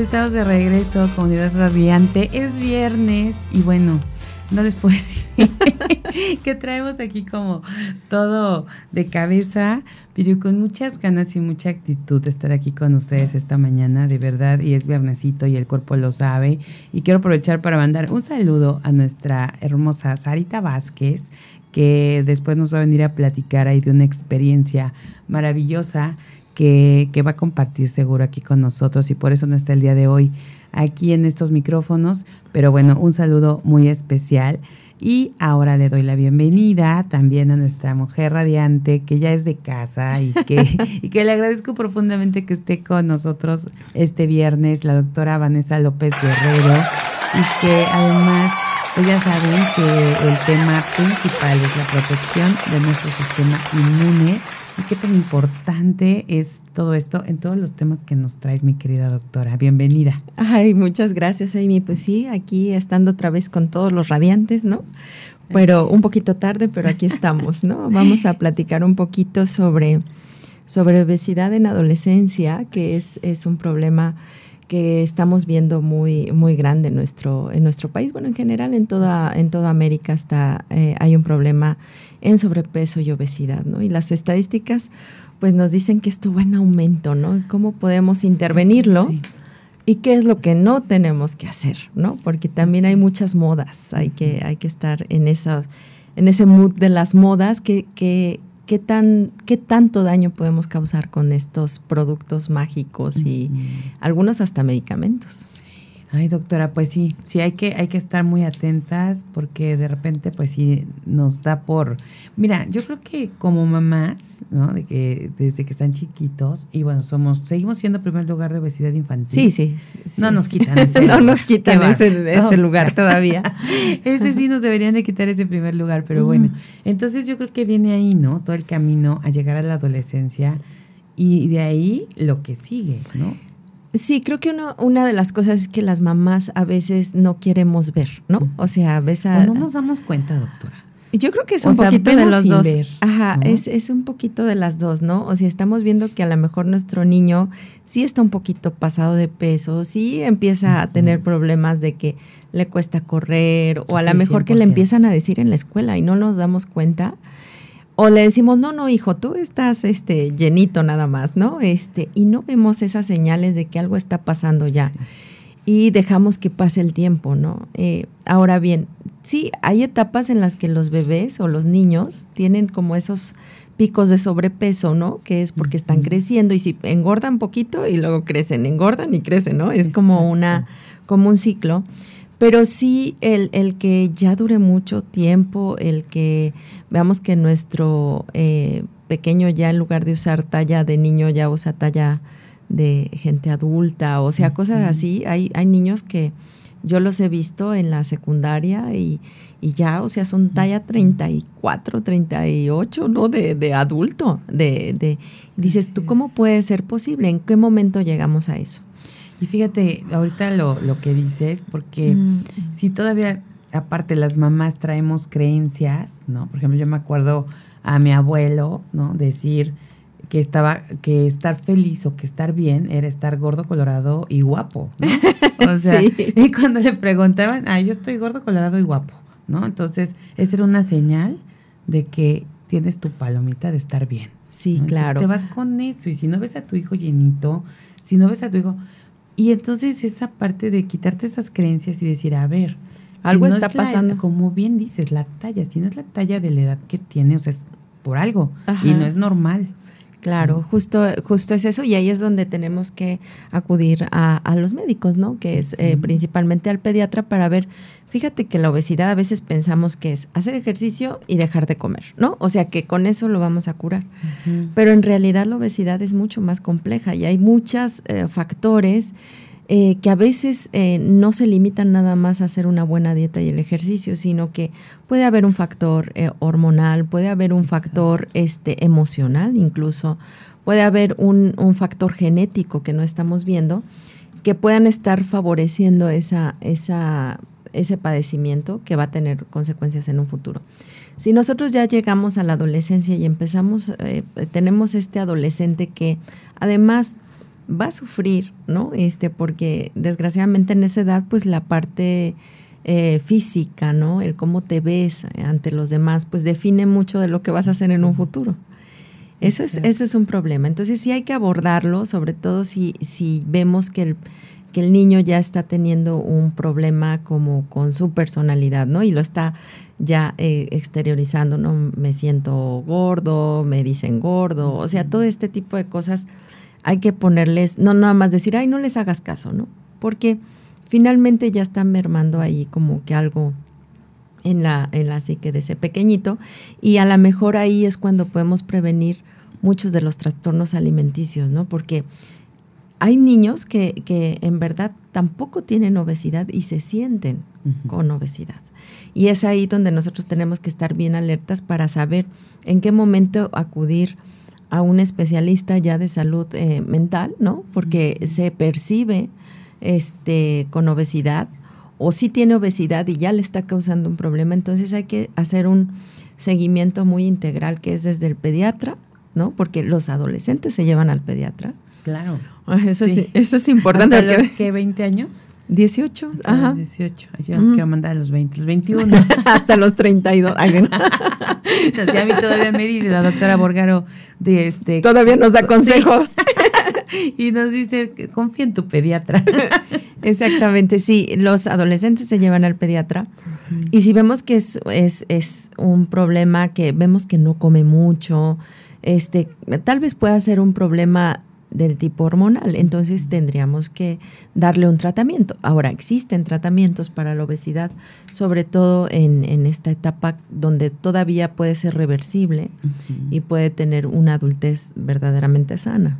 Estamos de regreso, comunidad radiante. Es viernes y bueno, no les puedo decir que traemos aquí como todo de cabeza, pero con muchas ganas y mucha actitud de estar aquí con ustedes esta mañana, de verdad, y es viernesito y el cuerpo lo sabe. Y quiero aprovechar para mandar un saludo a nuestra hermosa Sarita Vázquez, que después nos va a venir a platicar ahí de una experiencia maravillosa que, va a compartir seguro aquí con nosotros y por eso no está el día de hoy aquí en estos micrófonos. Pero bueno, un saludo muy especial. Y ahora le doy la bienvenida también a nuestra mujer radiante, que ya es de casa y que, y que le agradezco profundamente que esté con nosotros este viernes, la doctora Vanessa López Guerrero, y que además, pues ya saben que el tema principal es la protección de nuestro sistema inmune y qué tan importante es todo esto en todos los temas que nos traes, mi querida doctora. Bienvenida. Ay, muchas gracias, Amy. Pues sí, aquí estando otra vez con todos los radiantes, ¿no? Pero un poquito tarde, pero aquí estamos, ¿no? Vamos a platicar un poquito sobre, sobre obesidad en adolescencia, que es, es un problema que estamos viendo muy, muy grande en nuestro, en nuestro país. Bueno, en general en toda, en toda América está, eh, hay un problema en sobrepeso y obesidad, ¿no? Y las estadísticas pues nos dicen que esto va en aumento, ¿no? ¿Cómo podemos intervenirlo? ¿Y qué es lo que no tenemos que hacer, ¿no? Porque también hay muchas modas, hay que, hay que estar en, esa, en ese mood de las modas, que, que, ¿qué, tan, ¿qué tanto daño podemos causar con estos productos mágicos y algunos hasta medicamentos? Ay, doctora, pues sí, sí hay que hay que estar muy atentas porque de repente pues sí nos da por Mira, yo creo que como mamás, ¿no? De que desde que están chiquitos y bueno, somos seguimos siendo primer lugar de obesidad infantil. Sí, sí. No nos quitan ese No nos quitan ese, lugar todavía. ese sí nos deberían de quitar ese primer lugar, pero bueno. Entonces yo creo que viene ahí, ¿no? Todo el camino a llegar a la adolescencia y de ahí lo que sigue, ¿no? Sí, creo que uno, una de las cosas es que las mamás a veces no queremos ver, ¿no? O sea, a veces... No nos damos cuenta, doctora. Yo creo que es un poquito de los dos. Ajá, es, es un poquito de las dos, ¿no? O sea, estamos viendo que a lo mejor nuestro niño sí está un poquito pasado de peso, sí empieza a tener problemas de que le cuesta correr, o a lo mejor que le empiezan a decir en la escuela y no nos damos cuenta o le decimos, no, no, hijo, tú estás este, llenito nada más, ¿no? Este, y no vemos esas señales de que algo está pasando ya. Y dejamos que pase el tiempo, ¿no? Eh, ahora bien, sí, hay etapas en las que los bebés o los niños tienen como esos picos de sobrepeso, ¿no? Que es porque están creciendo y si engordan poquito y luego crecen, engordan y crecen, ¿no? Es como una, como un ciclo. Pero sí el, el, que ya dure mucho tiempo, el que veamos que nuestro eh, pequeño ya en lugar de usar talla de niño ya usa talla de gente adulta, o sea, cosas así. Hay, hay niños que yo los he visto en la secundaria y, y ya, o sea, son talla 34, 38, ¿no? De, de adulto. De, de, dices, ¿tú cómo puede ser posible? ¿En qué momento llegamos a eso? Y fíjate, ahorita lo, lo que dices, porque mm. si todavía, aparte las mamás traemos creencias, ¿no? Por ejemplo, yo me acuerdo a mi abuelo, ¿no? Decir que estaba, que estar feliz o que estar bien era estar gordo, colorado y guapo, ¿no? O sea, y cuando le preguntaban, ah, yo estoy gordo, colorado y guapo, ¿no? Entonces, esa era una señal de que tienes tu palomita de estar bien. Sí, claro. te vas con eso y si no ves a tu hijo llenito, si no ves a tu hijo, y entonces esa parte de quitarte esas creencias y decir, a ver, algo está pasando. como bien dices, la talla, si no es la talla de la edad que tiene, o sea, es por algo y no es normal. Claro, justo, justo es eso y ahí es donde tenemos que acudir a, los médicos, ¿no? Que es eh, principalmente al pediatra para ver, fíjate que la obesidad a veces pensamos que es hacer ejercicio y dejar de comer, ¿no? O sea que con eso lo vamos a curar. Pero en realidad la obesidad es mucho más compleja y hay muchos eh, factores eh, que a veces eh, no se limitan nada más a hacer una buena dieta y el ejercicio, sino que puede haber un factor eh, hormonal, puede haber un factor este, emocional incluso, puede haber un, un, factor genético que no estamos viendo, que puedan estar favoreciendo esa, esa, ese padecimiento que va a tener consecuencias en un futuro. Si nosotros ya llegamos a la adolescencia y empezamos, tenemos este adolescente que además va a sufrir, ¿no? Este, porque desgraciadamente en esa edad, pues la parte eh, física, ¿no? El cómo te ves ante los demás, pues define mucho de lo que vas a hacer en un futuro. Eso es, eso es un problema. Entonces sí hay que abordarlo, sobre todo si, si vemos que el, que el niño ya está teniendo un problema como con su personalidad, ¿no? Y lo está ya eh, exteriorizando, ¿no? Me siento gordo, me dicen gordo, o sea, todo este tipo de cosas hay que ponerles, no nada más decir, ay, no les hagas caso, ¿no? Porque finalmente ya están mermando ahí como que algo en la, en la psique de ese pequeñito y a lo mejor ahí es cuando podemos prevenir muchos de los trastornos alimenticios, ¿no? Porque hay niños que, que en verdad tampoco tienen obesidad y se sienten con obesidad. Y es ahí donde nosotros tenemos que estar bien alertas para saber en qué momento acudir a un especialista ya de salud eh, mental, ¿no? Porque se percibe este, con obesidad o si tiene obesidad y ya le está causando un problema, entonces hay que hacer un seguimiento muy integral que es desde el pediatra, ¿no? Porque los adolescentes se llevan al pediatra. Claro. Ah, eso, sí. eso es importante. ¿Hasta los que 20 años? 18, ajá. 18. Yo los quiero mandar a los 20, los 21. Hasta los 32. Ay, no. a mí todavía me dice la doctora Borgaro de este. Todavía nos da consejos. y nos dice, confía en tu pediatra. Exactamente, sí. Los adolescentes se llevan al pediatra. Y si vemos que es, es, es un problema que vemos que no come mucho, este, tal vez pueda ser un problema del tipo hormonal. Entonces tendríamos que darle un tratamiento. Ahora, existen tratamientos para la obesidad, sobre todo en, en esta etapa donde todavía puede ser reversible y puede tener una adultez verdaderamente sana.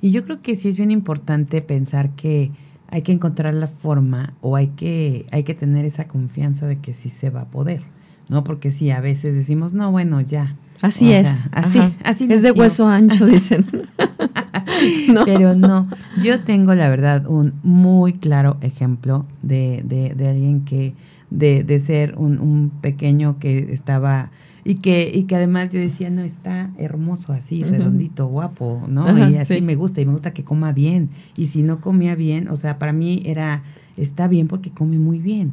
Y yo creo que sí es bien importante pensar que hay que encontrar la forma o hay que, hay que tener esa confianza de que sí se va a poder, ¿no? Porque sí, a veces decimos, no, bueno, ya. Así es. así, así Es de hueso ancho, dicen. Pero no, yo tengo la verdad un muy claro ejemplo de, de, de alguien que, de, de ser un, un, pequeño que estaba y que, y que además yo decía, no, está hermoso así, redondito, guapo, ¿no? y así me gusta, y me gusta que coma bien. Y si no comía bien, o sea, para mí era, está bien porque come muy bien.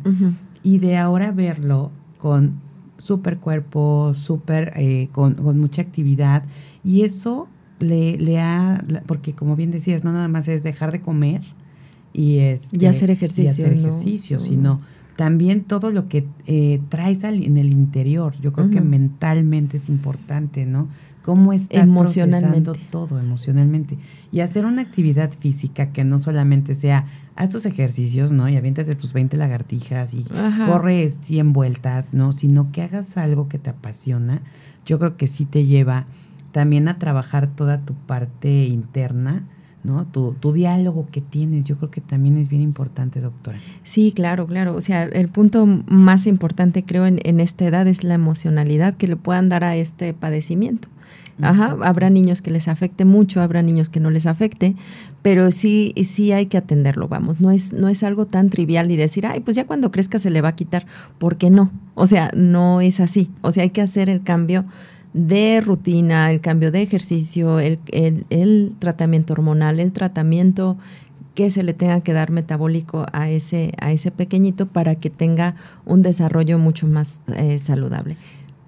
Y de ahora verlo con súper cuerpo, súper, eh, con, con mucha actividad, y eso le, le ha, porque como bien decías, no nada más es dejar de comer y es y hacer ejercicio, hacer ejercicio, sino también todo lo que eh, traes en el interior. Yo creo que mentalmente es importante, ¿no? Cómo estás procesando todo emocionalmente. Y hacer una actividad física que no solamente sea, haz tus ejercicios, ¿no? Y aviéntate tus 20 lagartijas y corres 100 vueltas, ¿no? Sino que hagas algo que te apasiona. Yo creo que sí te lleva también a trabajar toda tu parte interna, ¿no? Tu, tu, diálogo que tienes, yo creo que también es bien importante, doctora. Sí, claro, claro. O sea, el punto más importante, creo, en, en esta edad es la emocionalidad que le puedan dar a este padecimiento. Ajá, habrá niños que les afecte mucho, habrá niños que no les afecte, pero sí, sí hay que atenderlo, vamos, no es, no es algo tan trivial y decir, ay, pues ya cuando crezca se le va a quitar, ¿por qué no? O sea, no es así, o sea, hay que hacer el cambio de rutina, el cambio de ejercicio, el, el, tratamiento hormonal, el tratamiento que se le tenga que dar metabólico a ese, a ese pequeñito para que tenga un desarrollo mucho más eh, saludable.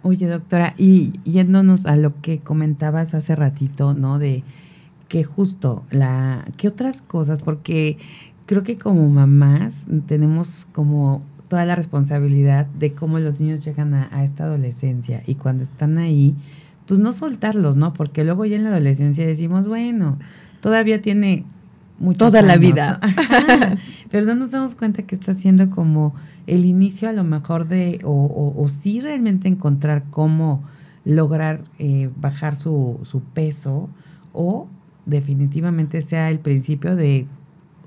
Oye, doctora, y yéndonos a lo que comentabas hace ratito, ¿no? De que justo la, ¿qué otras cosas? Porque creo que como mamás tenemos como toda la responsabilidad de cómo los niños llegan a, esta adolescencia y cuando están ahí, pues no soltarlos, ¿no? Porque luego ya en la adolescencia decimos, bueno, todavía tiene toda la vida. Pero no nos damos cuenta que está siendo como el inicio a lo mejor de, o, o, sí realmente encontrar cómo lograr eh, bajar su, su peso o definitivamente sea el principio de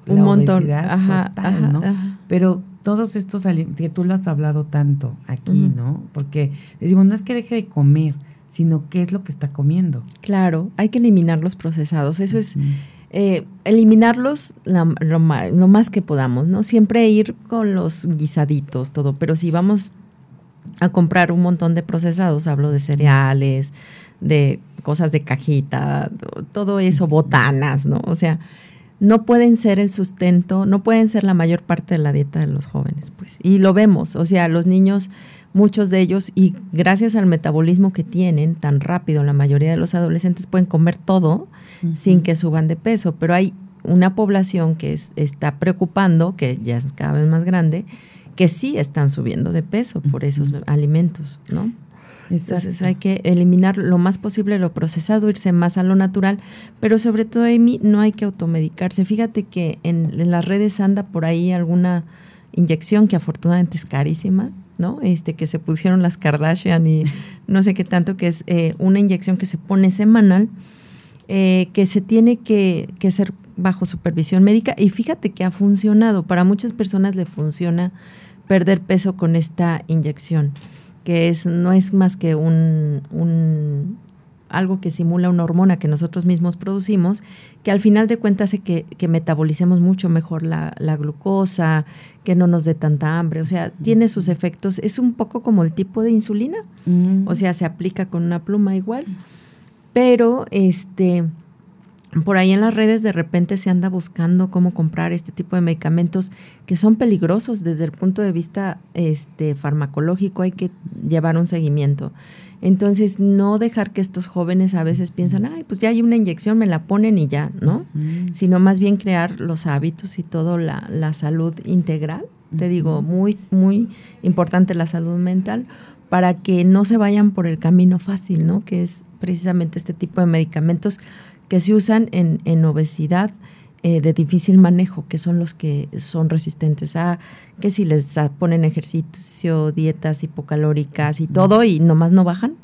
la Un montón. obesidad total, ¿no? Pero todos estos que tú lo has hablado tanto aquí, ¿no? Porque decimos, no es que deje de comer, sino qué es lo que está comiendo. Claro, hay que eliminar los procesados. Eso es eh, eliminarlos lo, más que podamos, ¿no? Siempre ir con los guisaditos, todo, pero si vamos a comprar un montón de procesados, hablo de cereales, de cosas de cajita, todo eso, botanas, ¿no? O sea, no pueden ser el sustento, no pueden ser la mayor parte de la dieta de los jóvenes, pues. Y lo vemos, o sea, los niños, muchos de ellos, y gracias al metabolismo que tienen tan rápido, la mayoría de los adolescentes pueden comer todo sin que suban de peso, pero hay una población que está preocupando, que ya es cada vez más grande, que sí están subiendo de peso por esos alimentos, ¿no? Entonces hay que eliminar lo más posible lo procesado, irse más a lo natural, pero sobre todo, Amy, no hay que automedicarse. Fíjate que en, las redes anda por ahí alguna inyección que afortunadamente es carísima, ¿no? Este, que se pusieron las Kardashian y no sé qué tanto, que es eh, una inyección que se pone semanal, eh, que se tiene que, que hacer bajo supervisión médica y fíjate que ha funcionado. Para muchas personas le funciona perder peso con esta inyección que es, no es más que un, un, algo que simula una hormona que nosotros mismos producimos, que al final de cuentas hace que, que metabolicemos mucho mejor la, la, glucosa, que no nos dé tanta hambre, o sea, tiene sus efectos, es un poco como el tipo de insulina, mm. o sea, se aplica con una pluma igual, pero este por ahí en las redes de repente se anda buscando cómo comprar este tipo de medicamentos que son peligrosos desde el punto de vista este, farmacológico, hay que llevar un seguimiento. Entonces, no dejar que estos jóvenes a veces piensan, ay, pues ya hay una inyección, me la ponen y ya, ¿no? Sino más bien crear los hábitos y todo, la, la salud integral, te digo, muy, muy importante la salud mental, para que no se vayan por el camino fácil, ¿no? Que es precisamente este tipo de medicamentos que se usan en, en obesidad eh, de difícil manejo, que son los que son resistentes a que si les ponen ejercicio, dietas hipocalóricas y todo y nomás no bajan,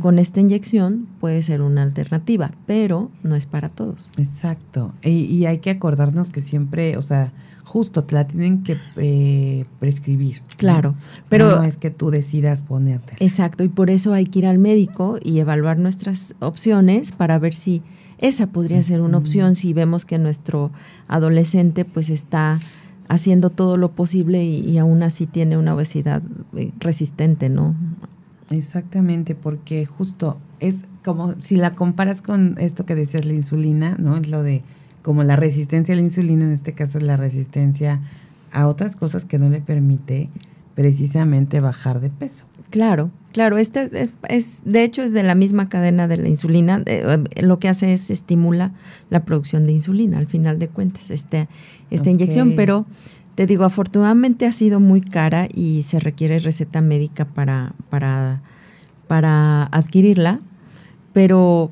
con esta inyección puede ser una alternativa, pero no es para todos. Exacto. Y, hay que acordarnos que siempre, o sea, justo te la tienen que eh, prescribir. Claro, pero no es que tú decidas ponerte. Exacto, y por eso hay que ir al médico y evaluar nuestras opciones para ver si esa podría ser una opción si vemos que nuestro adolescente pues está haciendo todo lo posible y, aún así tiene una obesidad eh, resistente, ¿no? Exactamente, porque justo es como si la comparas con esto que decías la insulina, ¿no? Es lo de como la resistencia a la insulina, en este caso es la resistencia a otras cosas que no le permite precisamente bajar de peso. Claro, claro, este es, es, de hecho es de la misma cadena de la insulina, eh, eh, lo que hace es estimula la producción de insulina al final de cuentas, este, esta inyección, pero te digo, afortunadamente ha sido muy cara y se requiere receta médica para, para, para adquirirla, pero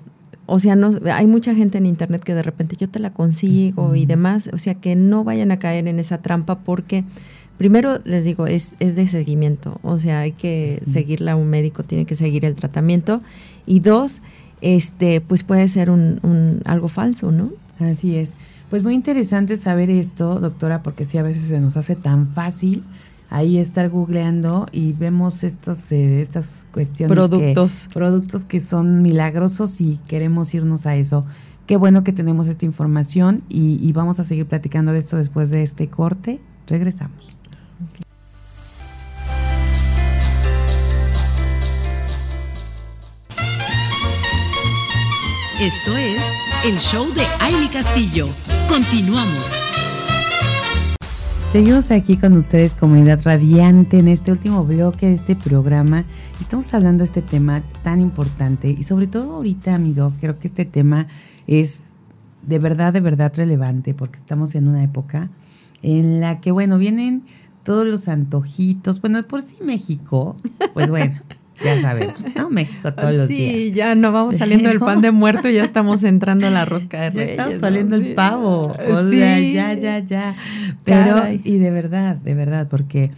o sea, no, hay mucha gente en internet que de repente yo te la consigo y demás, o sea, que no vayan a caer en esa trampa porque primero les digo, es, es de seguimiento, o sea, hay que seguirla, un médico tiene que seguir el tratamiento. Y dos, este, pues puede ser un, algo falso, ¿no? Así es. Pues muy interesante saber esto, doctora, porque sí a veces se nos hace tan fácil ahí estar googleando y vemos estos eh, estas cuestiones productos productos que son milagrosos y queremos irnos a eso qué bueno que tenemos esta información y, y vamos a seguir platicando de esto después de este corte regresamos Esto es el show de Aile Castillo. Continuamos. Seguimos aquí con ustedes, comunidad radiante, en este último bloque de este programa. Estamos hablando de este tema tan importante y sobre todo ahorita, mi doc, creo que este tema es de verdad, de verdad relevante porque estamos en una época en la que, bueno, vienen todos los antojitos. Bueno, por sí México, pues bueno, ya sabemos, ¿no? México todos los días. Sí, ya no vamos saliendo del pan de muerto y ya estamos entrando a la rosca de reyes. Ya estamos saliendo el pavo, o sea, ya, ya, ya. Pero, y de verdad, de verdad, porque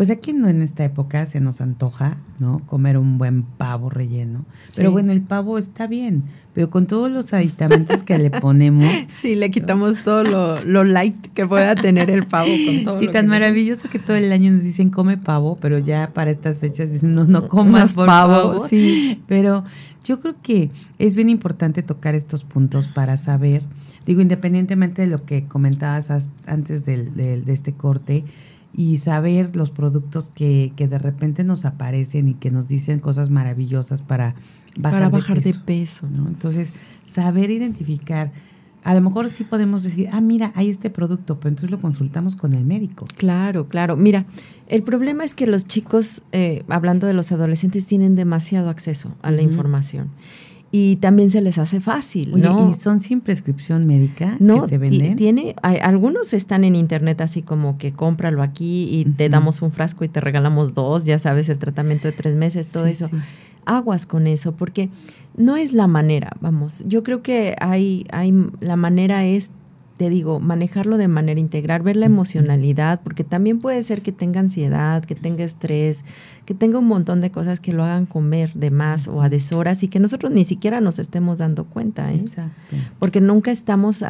pues aquí no en esta época se nos antoja, ¿no? Comer un buen pavo relleno. Pero bueno, el pavo está bien, pero con todos los aditamentos que le ponemos. Sí, le quitamos todo lo, light que pueda tener el pavo con todo. Sí, tan maravilloso que todo el año nos dicen come pavo, pero ya para estas fechas dicen no, no comas pavo. Sí. Pero yo creo que es bien importante tocar estos puntos para saber, digo, independientemente de lo que comentabas antes de este corte, y saber los productos que, que de repente nos aparecen y que nos dicen cosas maravillosas para bajar, para bajar de peso. ¿no? Entonces, saber identificar, a lo mejor sí podemos decir, ah, mira, hay este producto, pero entonces lo consultamos con el médico. Claro, claro. Mira, el problema es que los chicos, eh, hablando de los adolescentes, tienen demasiado acceso a la información y también se les hace fácil, ¿no? ¿Y son sin prescripción médica no, que se venden? Tiene, hay, algunos están en internet así como que cómpralo aquí y te damos un frasco y te regalamos dos, ya sabes, el tratamiento de tres meses, todo eso. Aguas con eso, porque no es la manera, vamos. Yo creo que hay, hay, la manera es te digo, manejarlo de manera integral, ver la emocionalidad, porque también puede ser que tenga ansiedad, que tenga estrés, que tenga un montón de cosas que lo hagan comer de más o a deshoras y que nosotros ni siquiera nos estemos dando cuenta, ¿eh? Exacto. Porque nunca estamos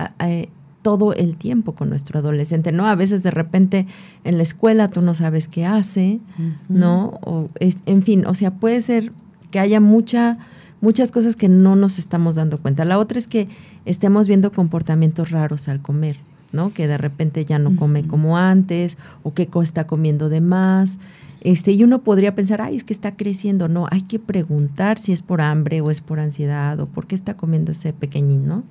todo el tiempo con nuestro adolescente, ¿no? A veces de repente en la escuela tú no sabes qué hace, ¿no? O en fin, o sea, puede ser que haya mucha muchas cosas que no nos estamos dando cuenta. La otra es que estemos viendo comportamientos raros al comer, ¿no? Que de repente ya no come como antes o que está comiendo de más. Este, y uno podría pensar, ay, es que está creciendo. No, hay que preguntar si es por hambre o es por ansiedad o por qué está comiendo ese pequeñín, ¿no?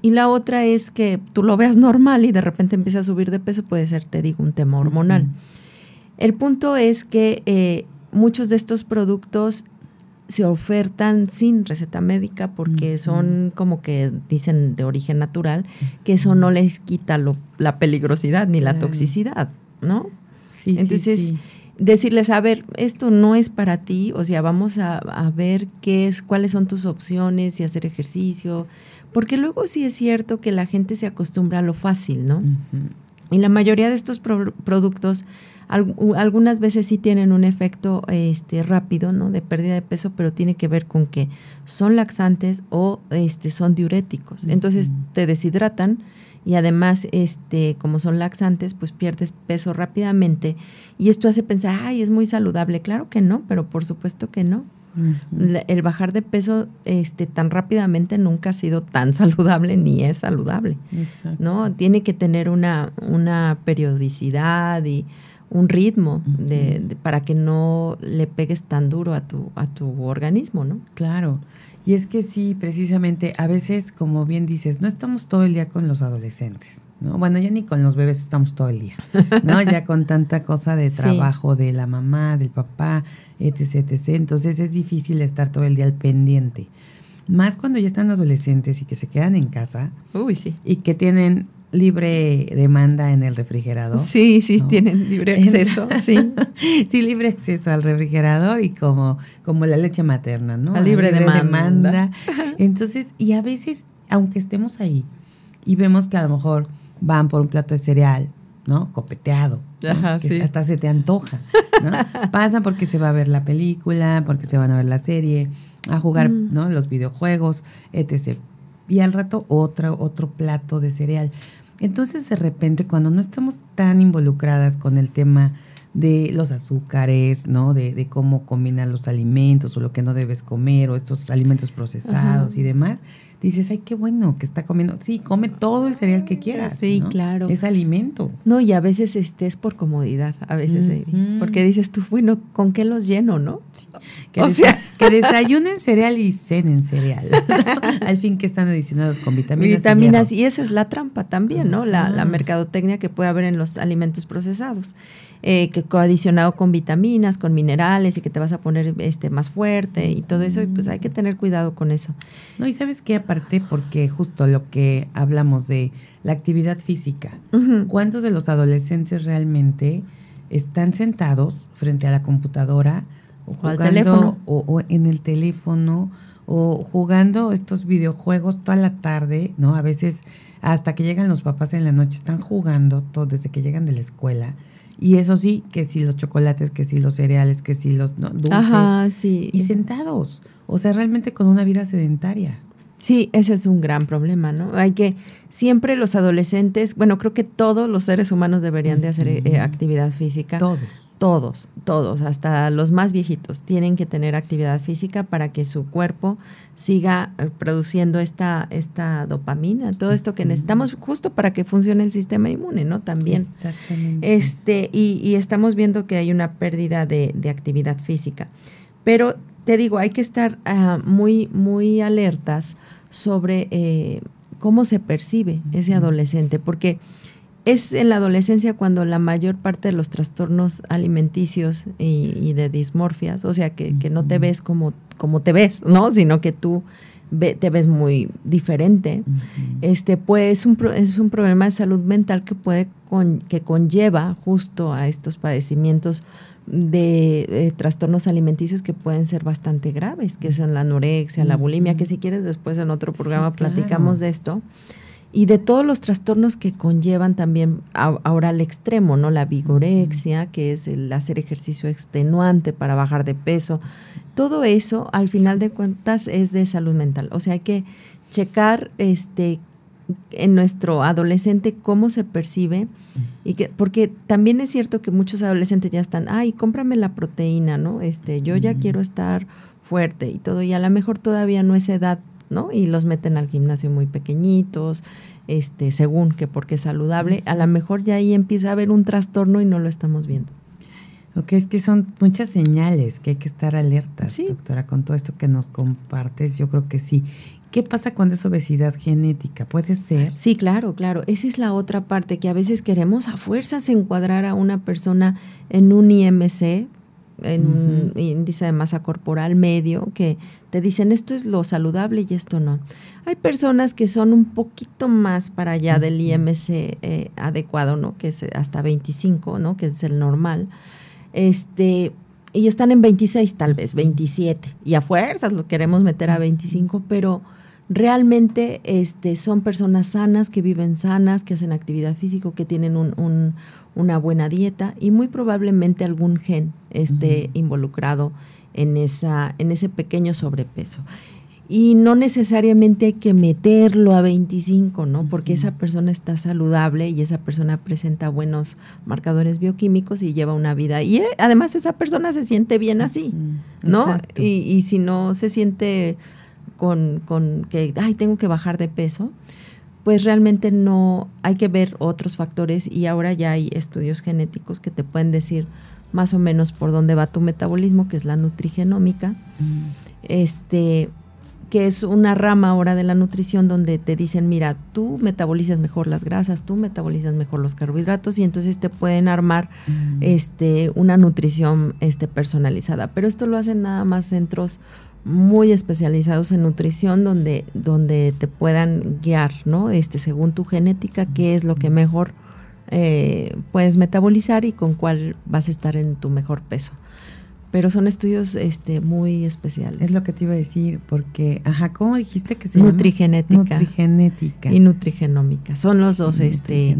Y la otra es que tú lo veas normal y de repente empieza a subir de peso, puede ser, te digo, un tema hormonal. El punto es que eh, muchos de estos productos se ofertan sin receta médica porque son como que dicen de origen natural, que eso no les quita lo, la peligrosidad ni la toxicidad, ¿no? Sí, Entonces, decirles, a ver, esto no es para ti, o sea, vamos a, ver qué es, cuáles son tus opciones y hacer ejercicio, porque luego sí es cierto que la gente se acostumbra a lo fácil, ¿no? Y la mayoría de estos productos algunas veces sí tienen un efecto este, rápido, ¿no? De pérdida de peso, pero tiene que ver con que son laxantes o este, son diuréticos. Entonces te deshidratan y además, este, como son laxantes, pues pierdes peso rápidamente. Y esto hace pensar, ay, es muy saludable. Claro que no, pero por supuesto que no. El bajar de peso este, tan rápidamente nunca ha sido tan saludable ni es saludable. ¿no? Tiene que tener una, una periodicidad y un ritmo de, para que no le pegues tan duro a tu, a tu organismo, ¿no? Claro. Y es que sí, precisamente, a veces, como bien dices, no estamos todo el día con los adolescentes, ¿no? Bueno, ya ni con los bebés estamos todo el día, ¿no? ya con tanta cosa de trabajo de la mamá, del papá, etc., etc. Entonces es difícil estar todo el día al pendiente. Más cuando ya están adolescentes y que se quedan en casa. Uy, sí. Y que tienen libre demanda en el refrigerador. Sí, sí, tienen libre acceso, sí. sí, libre acceso al refrigerador y como, como la leche materna, ¿no? A libre, demanda. Entonces, y a veces, aunque estemos ahí y vemos que a lo mejor van por un plato de cereal, ¿no? Copeteado. Ajá, que hasta se te antoja, ¿no? Pasan porque se va a ver la película, porque se van a ver la serie, a jugar, mm. ¿no? Los videojuegos, etc. Y al rato otro, otro plato de cereal. Entonces, de repente, cuando no estamos tan involucradas con el tema de los azúcares, ¿no? De, de cómo combinar los alimentos o lo que no debes comer o estos alimentos procesados y demás, dices, ay, qué bueno que está comiendo. Sí, come todo el cereal que quieras. Sí, claro. Es alimento. No, y a veces este es por comodidad, a veces, porque dices tú, bueno, ¿con qué los lleno, no? Que o sea, que desayunen cereal y cenen cereal. Al fin que están adicionados con vitaminas. Vitaminas, y, esa es la trampa también, ¿no? La, la mercadotecnia que puede haber en los alimentos procesados eh, que coadicionado con vitaminas, con minerales y que te vas a poner este más fuerte y todo eso, y pues hay que tener cuidado con eso. No, y sabes qué, aparte, porque justo lo que hablamos de la actividad física, ¿cuántos de los adolescentes realmente están sentados frente a la computadora o jugando o, en el teléfono o jugando estos videojuegos toda la tarde, ¿no? A veces hasta que llegan los papás en la noche están jugando todo desde que llegan de la escuela. Y eso sí, que si los chocolates, que si los cereales, que si los dulces. Ajá, sí. Y sentados. O sea, realmente con una vida sedentaria. Sí, ese es un gran problema, ¿no? Hay que, siempre los adolescentes, bueno, creo que todos los seres humanos deberían de hacer eh, actividad física. Todos. Todos, todos, hasta los más viejitos, tienen que tener actividad física para que su cuerpo siga eh, produciendo esta, esta dopamina, todo esto que necesitamos justo para que funcione el sistema inmune, ¿no? También. Exactamente. Este, y, estamos viendo que hay una pérdida de, de actividad física. Pero te digo, hay que estar ah, muy, muy alertas sobre eh, cómo se percibe ese adolescente, porque es en la adolescencia cuando la mayor parte de los trastornos alimenticios y, de dismorfias, o sea, que, no te ves como, como te ves, ¿no? Sino que tú te ves muy diferente. Este, pues es un, es un problema de salud mental que puede que conlleva justo a estos padecimientos de, trastornos alimenticios que pueden ser bastante graves, que son la anorexia, la bulimia, que si quieres después en otro programa platicamos de esto, y de todos los trastornos que conllevan también ahora al extremo, ¿no? La vigorexia, que es el hacer ejercicio extenuante para bajar de peso. Todo eso, al final de cuentas, es de salud mental. O sea, hay que checar este en nuestro adolescente cómo se percibe y que porque también es cierto que muchos adolescentes ya están, ay, cómprame la proteína, ¿no? Este, yo ya quiero estar fuerte y todo y a lo mejor todavía no es edad, ¿no? Y los meten al gimnasio muy pequeñitos, este, según que porque es saludable, a lo mejor ya ahí empieza a haber un trastorno y no lo estamos viendo. Ok, es que son muchas señales que hay que estar alertas, doctora, con todo esto que nos compartes, yo creo que sí. ¿Qué pasa cuando es obesidad genética? ¿Puede ser? Sí, claro, claro. Esa es la otra parte que a veces queremos a fuerzas encuadrar a una persona en un IMC, en un índice de masa corporal medio, que te dicen esto es lo saludable y esto no. Hay personas que son un poquito más para allá del IMC eh, adecuado, ¿no? Que es hasta 25, ¿no? Que es el normal. Este, y están en 26, tal vez 27. Y a fuerzas lo queremos meter a 25, pero realmente este, son personas sanas, que viven sanas, que hacen actividad física, que tienen un, una buena dieta y muy probablemente algún gen esté involucrado en, esa, en ese pequeño sobrepeso. Y no necesariamente hay que meterlo a 25, ¿no? Porque esa persona está saludable y esa persona presenta buenos marcadores bioquímicos y lleva una vida. Y eh, además esa persona se siente bien así, ¿no? Y, y, si no se siente con, con que, ay, tengo que bajar de peso, pues realmente no hay que ver otros factores y ahora ya hay estudios genéticos que te pueden decir más o menos por dónde va tu metabolismo, que es la nutrigenómica, mm. este, que es una rama ahora de la nutrición donde te dicen, mira, tú metabolizas mejor las grasas, tú metabolizas mejor los carbohidratos y entonces te pueden armar mm. este, una nutrición este, personalizada. Pero esto lo hacen nada más centros muy especializados en nutrición donde, donde te puedan guiar, ¿no? Este, según tu genética, qué es lo que mejor eh, puedes metabolizar y con cuál vas a estar en tu mejor peso. Pero son estudios este, muy especiales. Es lo que te iba a decir, porque, ajá, ¿cómo dijiste que se Nutrigenética. Nutrigenética. Y nutrigenómica. Son los dos, este.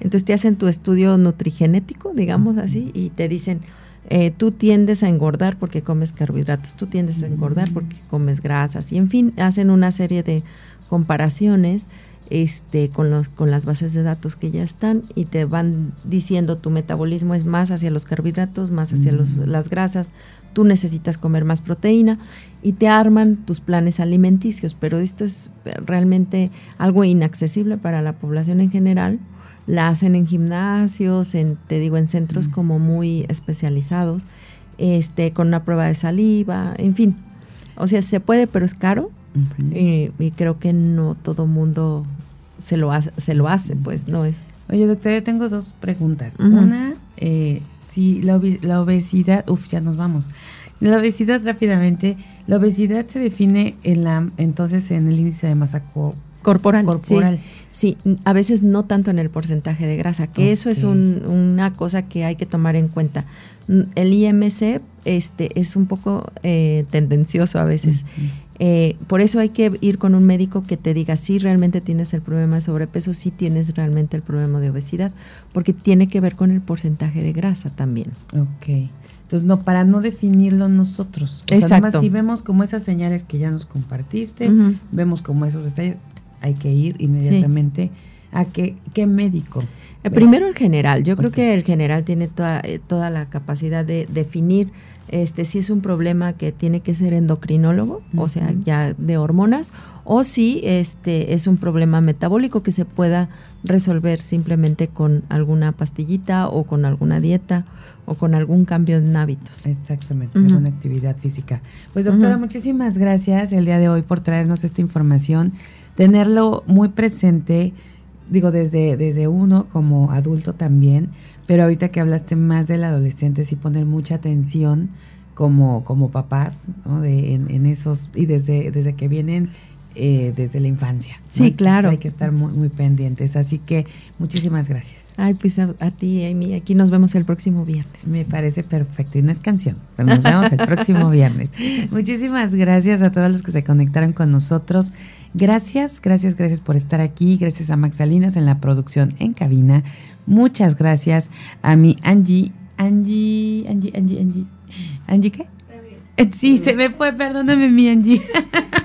Entonces te hacen tu estudio nutrigenético, digamos así, y te dicen, eh, tú tiendes a engordar porque comes carbohidratos, tú tiendes a engordar porque comes grasas y en fin, hacen una serie de comparaciones este, con, los, con las bases de datos que ya están y te van diciendo tu metabolismo es más hacia los carbohidratos, más hacia las grasas, tú necesitas comer más proteína y te arman tus planes alimenticios, pero esto es realmente algo inaccesible para la población en general la hacen en gimnasios, en, te digo, en centros como muy especializados, este, con una prueba de saliva, en fin. O sea, se puede, pero es caro. y, creo que no todo mundo se lo hace, se lo hace, pues no es. Oye, doctora, yo tengo dos preguntas. Una, eh, si la, la obesidad, uf, ya nos vamos. La obesidad rápidamente, la obesidad se define en la, entonces en el índice de masa corporal. Corporal. Sí, a veces no tanto en el porcentaje de grasa, que eso es una cosa que hay que tomar en cuenta. El IMC este, es un poco eh, tendencioso a veces. Eh, por eso hay que ir con un médico que te diga si realmente tienes el problema de sobrepeso, si tienes realmente el problema de obesidad, porque tiene que ver con el porcentaje de grasa también. Ok. Entonces, no, para no definirlo nosotros. O Exacto. Sea, si vemos como esas señales que ya nos compartiste, vemos como esos detalles, hay que ir inmediatamente a qué, qué médico. Eh, primero el general. Yo creo que el general tiene toda, eh, toda la capacidad de definir este si es un problema que tiene que ser endocrinólogo, o sea, ya de hormonas, o si este es un problema metabólico que se pueda resolver simplemente con alguna pastillita o con alguna dieta o con algún cambio en hábitos. Exactamente, alguna actividad física. Pues doctora, muchísimas gracias el día de hoy por traernos esta información, tenerlo muy presente, digo, desde, desde uno como adulto también, pero ahorita que hablaste más del adolescente, sí poner mucha atención como, como papás, ¿no? De, en, en, esos, y desde, desde que vienen eh, desde la infancia. Sí, claro. Hay que estar muy, muy pendientes. Así que muchísimas gracias. Ay, pues a, ti, Amy. Aquí nos vemos el próximo viernes. Me parece perfecto. Y no es canción, pero nos vemos el próximo viernes. Muchísimas gracias a todos los que se conectaron con nosotros. Gracias, gracias, gracias por estar aquí. Gracias a Max Salinas en la producción en cabina. Muchas gracias a mi Angie, Angie, Angie, Angie, Angie. ¿Angie qué? Sí, se me fue, perdóname mi Angie.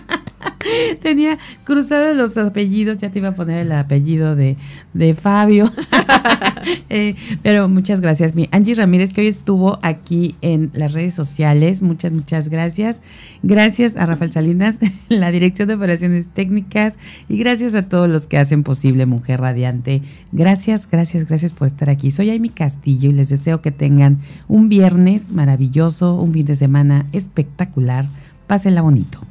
Tenía cruzados los apellidos, ya te iba a poner el apellido de, de Fabio. Eh, pero muchas gracias, mi Angie Ramírez, que hoy estuvo aquí en las redes sociales. Muchas, muchas gracias. Gracias a Rafael Salinas, la Dirección de Operaciones Técnicas, y gracias a todos los que hacen posible Mujer Radiante. Gracias, gracias, gracias por estar aquí. Soy Amy Castillo y les deseo que tengan un viernes maravilloso, un fin de semana espectacular. Pásenla bonito.